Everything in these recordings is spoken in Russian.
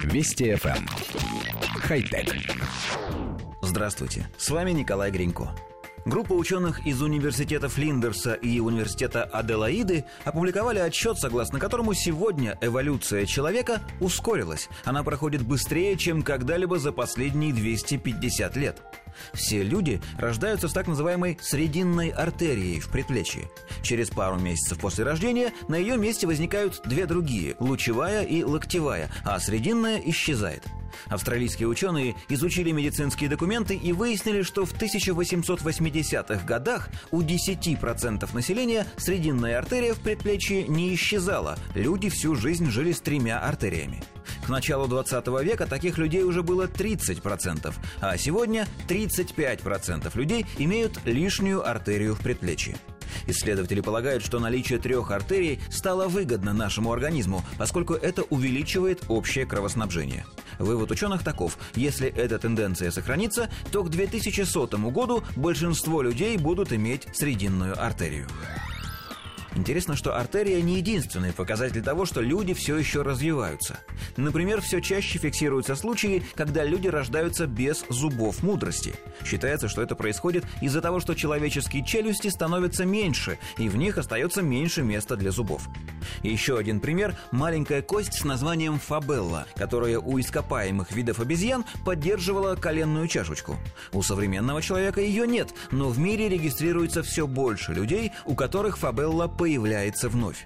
Вести FM. Эм. Хай-тек. Здравствуйте, с вами Николай Гринько. Группа ученых из университета Флиндерса и университета Аделаиды опубликовали отчет, согласно которому сегодня эволюция человека ускорилась. Она проходит быстрее, чем когда-либо за последние 250 лет. Все люди рождаются с так называемой срединной артерией в предплечье. Через пару месяцев после рождения на ее месте возникают две другие – лучевая и локтевая, а срединная исчезает. Австралийские ученые изучили медицинские документы и выяснили, что в 1880-х годах у 10% населения срединная артерия в предплечье не исчезала. Люди всю жизнь жили с тремя артериями. К началу 20 века таких людей уже было 30%, а сегодня 35% людей имеют лишнюю артерию в предплечье. Исследователи полагают, что наличие трех артерий стало выгодно нашему организму, поскольку это увеличивает общее кровоснабжение. Вывод ученых таков. Если эта тенденция сохранится, то к 2100 году большинство людей будут иметь срединную артерию. Интересно, что артерия не единственный показатель того, что люди все еще развиваются. Например, все чаще фиксируются случаи, когда люди рождаются без зубов мудрости. Считается, что это происходит из-за того, что человеческие челюсти становятся меньше, и в них остается меньше места для зубов. Еще один пример – маленькая кость с названием фабелла, которая у ископаемых видов обезьян поддерживала коленную чашечку. У современного человека ее нет, но в мире регистрируется все больше людей, у которых фабелла появляется вновь.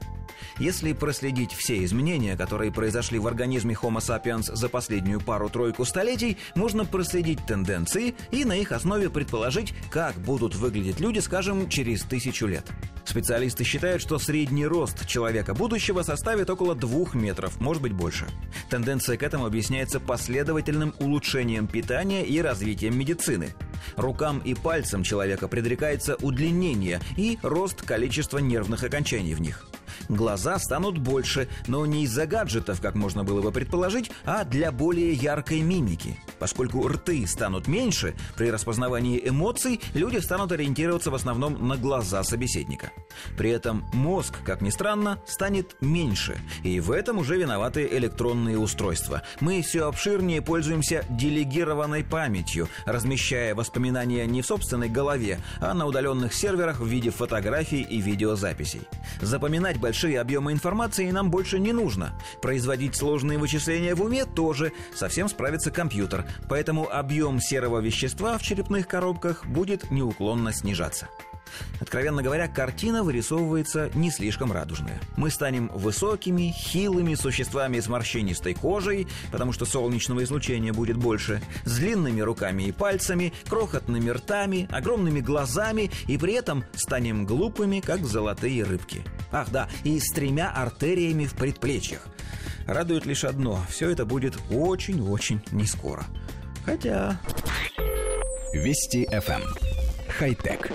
Если проследить все изменения, которые произошли в организме Homo sapiens за последнюю пару-тройку столетий, можно проследить тенденции и на их основе предположить, как будут выглядеть люди, скажем, через тысячу лет. Специалисты считают, что средний рост человека будущего составит около двух метров, может быть больше. Тенденция к этому объясняется последовательным улучшением питания и развитием медицины. Рукам и пальцам человека предрекается удлинение и рост количества нервных окончаний в них. Глаза станут больше, но не из-за гаджетов, как можно было бы предположить, а для более яркой мимики. Поскольку рты станут меньше, при распознавании эмоций люди станут ориентироваться в основном на глаза собеседника. При этом мозг, как ни странно, станет меньше, и в этом уже виноваты электронные устройства. Мы все обширнее пользуемся делегированной памятью, размещая воспоминания не в собственной голове, а на удаленных серверах в виде фотографий и видеозаписей. Запоминать большие объемы информации нам больше не нужно. Производить сложные вычисления в уме тоже. Совсем справится компьютер. Поэтому объем серого вещества в черепных коробках будет неуклонно снижаться. Откровенно говоря, картина вырисовывается не слишком радужная. Мы станем высокими, хилыми существами с морщинистой кожей, потому что солнечного излучения будет больше, с длинными руками и пальцами, крохотными ртами, огромными глазами, и при этом станем глупыми, как золотые рыбки. Ах да, и с тремя артериями в предплечьях. Радует лишь одно – все это будет очень-очень не скоро. Хотя... Вести FM. Эм. Хай-тек.